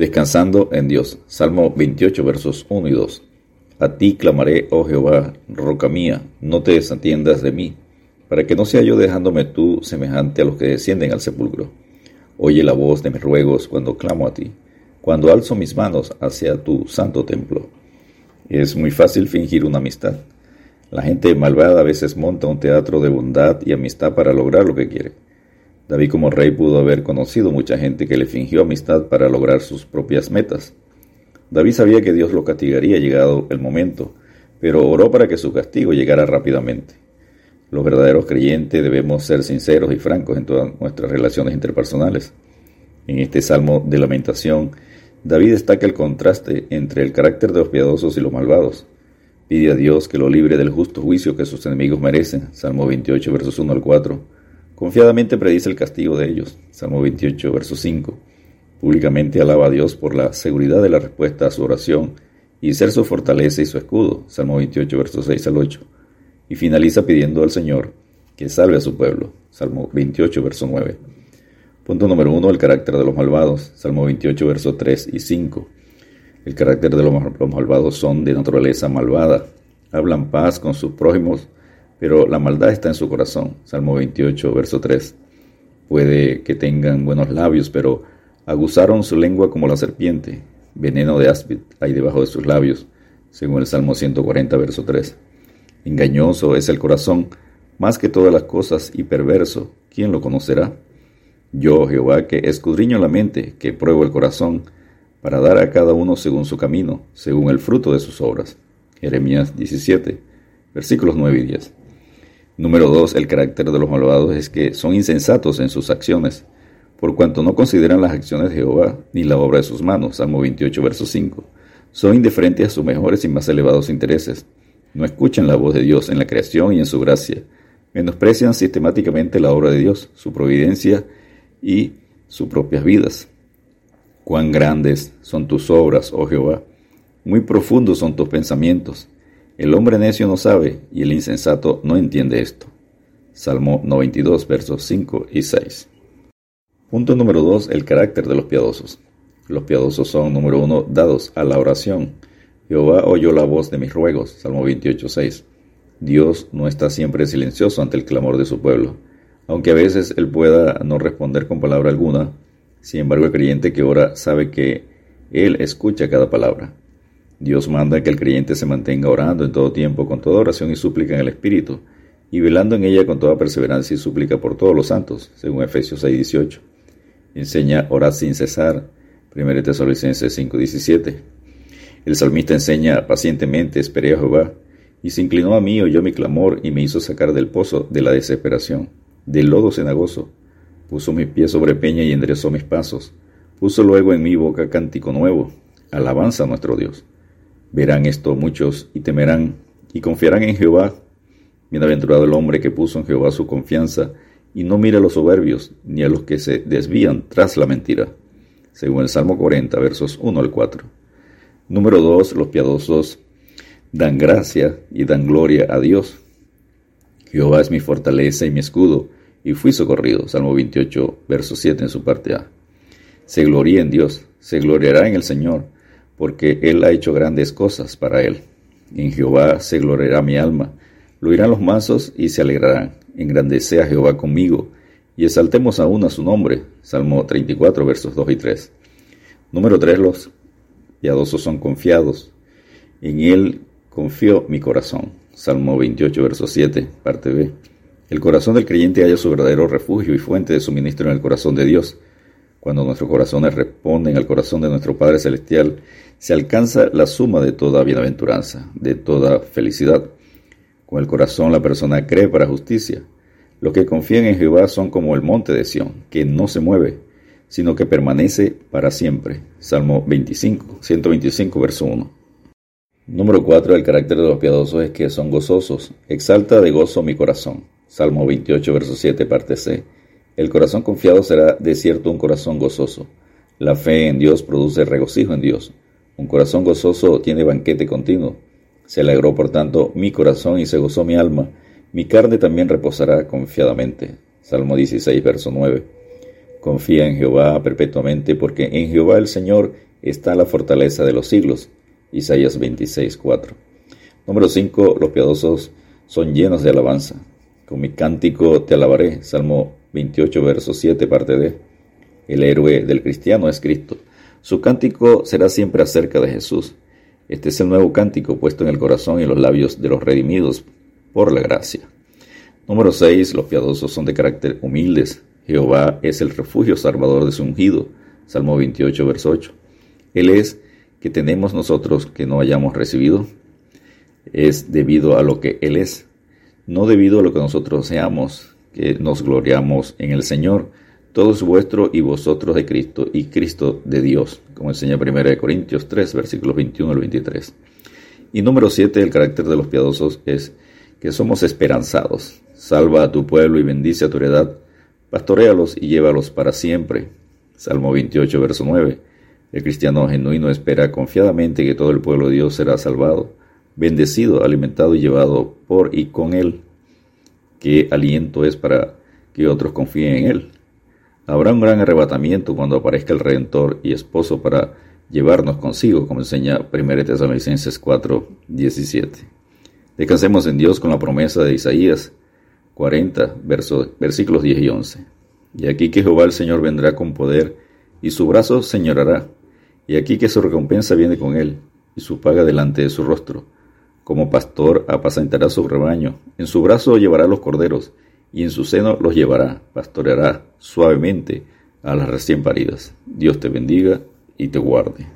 Descansando en Dios. Salmo 28, versos 1 y 2. A ti clamaré, oh Jehová, roca mía, no te desatiendas de mí, para que no sea yo dejándome tú semejante a los que descienden al sepulcro. Oye la voz de mis ruegos cuando clamo a ti, cuando alzo mis manos hacia tu santo templo. Es muy fácil fingir una amistad. La gente malvada a veces monta un teatro de bondad y amistad para lograr lo que quiere. David como rey pudo haber conocido mucha gente que le fingió amistad para lograr sus propias metas. David sabía que Dios lo castigaría llegado el momento, pero oró para que su castigo llegara rápidamente. Los verdaderos creyentes debemos ser sinceros y francos en todas nuestras relaciones interpersonales. En este salmo de lamentación, David destaca el contraste entre el carácter de los piadosos y los malvados. Pide a Dios que lo libre del justo juicio que sus enemigos merecen. Salmo 28, versos 1 al 4 Confiadamente predice el castigo de ellos. Salmo 28, verso 5. Públicamente alaba a Dios por la seguridad de la respuesta a su oración y ser su fortaleza y su escudo. Salmo 28, verso 6 al 8. Y finaliza pidiendo al Señor que salve a su pueblo. Salmo 28, verso 9. Punto número 1. El carácter de los malvados. Salmo 28, verso 3 y 5. El carácter de los malvados son de naturaleza malvada. Hablan paz con sus prójimos pero la maldad está en su corazón. Salmo 28, verso 3. Puede que tengan buenos labios, pero aguzaron su lengua como la serpiente. Veneno de áspid hay debajo de sus labios, según el Salmo 140, verso 3. Engañoso es el corazón, más que todas las cosas, y perverso. ¿Quién lo conocerá? Yo, Jehová, que escudriño la mente, que pruebo el corazón, para dar a cada uno según su camino, según el fruto de sus obras. Jeremías 17, versículos 9 y 10. Número 2. El carácter de los malvados es que son insensatos en sus acciones, por cuanto no consideran las acciones de Jehová ni la obra de sus manos. Salmo 28, verso 5. Son indiferentes a sus mejores y más elevados intereses. No escuchan la voz de Dios en la creación y en su gracia. Menosprecian sistemáticamente la obra de Dios, su providencia y sus propias vidas. Cuán grandes son tus obras, oh Jehová. Muy profundos son tus pensamientos. El hombre necio no sabe y el insensato no entiende esto. Salmo 92, versos 5 y 6. Punto número 2. El carácter de los piadosos. Los piadosos son, número 1, dados a la oración. Jehová oyó la voz de mis ruegos. Salmo 28, 6. Dios no está siempre silencioso ante el clamor de su pueblo. Aunque a veces él pueda no responder con palabra alguna, sin embargo el creyente que ora sabe que él escucha cada palabra. Dios manda que el creyente se mantenga orando en todo tiempo, con toda oración y súplica en el Espíritu, y velando en ella con toda perseverancia y súplica por todos los santos, según Efesios 6:18. Enseña orar sin cesar, 1 Tesalonicenses 5:17. El salmista enseña pacientemente, esperé a Jehová, y se inclinó a mí, oyó mi clamor, y me hizo sacar del pozo de la desesperación, del lodo cenagoso. Puso mis pies sobre peña y enderezó mis pasos. Puso luego en mi boca cántico nuevo, alabanza a nuestro Dios. Verán esto muchos y temerán y confiarán en Jehová. Bienaventurado el hombre que puso en Jehová su confianza y no mira a los soberbios ni a los que se desvían tras la mentira. Según el Salmo 40, versos 1 al 4. Número 2. Los piadosos dan gracia y dan gloria a Dios. Jehová es mi fortaleza y mi escudo, y fui socorrido. Salmo 28, verso 7 en su parte A. Se gloria en Dios, se gloriará en el Señor porque Él ha hecho grandes cosas para Él. En Jehová se gloriará mi alma. Lo oirán los mansos y se alegrarán. Engrandece a Jehová conmigo y exaltemos aún a su nombre. Salmo 34, versos 2 y 3. Número 3. Los piadosos son confiados. En Él confió mi corazón. Salmo 28, verso 7, parte B. El corazón del creyente halla su verdadero refugio y fuente de suministro en el corazón de Dios. Cuando nuestros corazones responden al corazón de nuestro Padre Celestial, se alcanza la suma de toda bienaventuranza, de toda felicidad. Con el corazón la persona cree para justicia. Los que confían en Jehová son como el monte de Sión, que no se mueve, sino que permanece para siempre. Salmo 25, 125, verso 1. Número 4. El carácter de los piadosos es que son gozosos. Exalta de gozo mi corazón. Salmo 28, verso 7, parte C. El corazón confiado será de cierto un corazón gozoso. La fe en Dios produce regocijo en Dios. Un corazón gozoso tiene banquete continuo. Se alegró por tanto mi corazón y se gozó mi alma. Mi carne también reposará confiadamente. Salmo 16, verso 9. Confía en Jehová perpetuamente, porque en Jehová el Señor está la fortaleza de los siglos. Isaías 26, 4. Número 5. Los piadosos son llenos de alabanza. Con mi cántico te alabaré. Salmo 28, verso 7, parte D. El héroe del cristiano es Cristo. Su cántico será siempre acerca de Jesús. Este es el nuevo cántico puesto en el corazón y los labios de los redimidos por la gracia. Número 6. Los piadosos son de carácter humildes. Jehová es el refugio salvador de su ungido. Salmo 28, verso 8. Él es que tenemos nosotros que no hayamos recibido. Es debido a lo que Él es, no debido a lo que nosotros seamos, que nos gloriamos en el Señor. Todo es vuestro y vosotros de Cristo y Cristo de Dios, como enseña 1 Corintios 3, versículos 21 al 23. Y número 7, el carácter de los piadosos es que somos esperanzados. Salva a tu pueblo y bendice a tu heredad. Pastoréalos y llévalos para siempre. Salmo 28, verso 9. El cristiano genuino espera confiadamente que todo el pueblo de Dios será salvado, bendecido, alimentado y llevado por y con Él. Qué aliento es para que otros confíen en Él. Habrá un gran arrebatamiento cuando aparezca el Redentor y esposo para llevarnos consigo, como enseña 1 Tesalonicenses 4, 17. Descansemos en Dios con la promesa de Isaías 40, versículos 10 y 11. Y aquí que Jehová el Señor vendrá con poder, y su brazo señorará, y aquí que su recompensa viene con él, y su paga delante de su rostro. Como pastor apacentará su rebaño, en su brazo llevará los corderos, y en su seno los llevará, pastoreará suavemente a las recién paridas. Dios te bendiga y te guarde.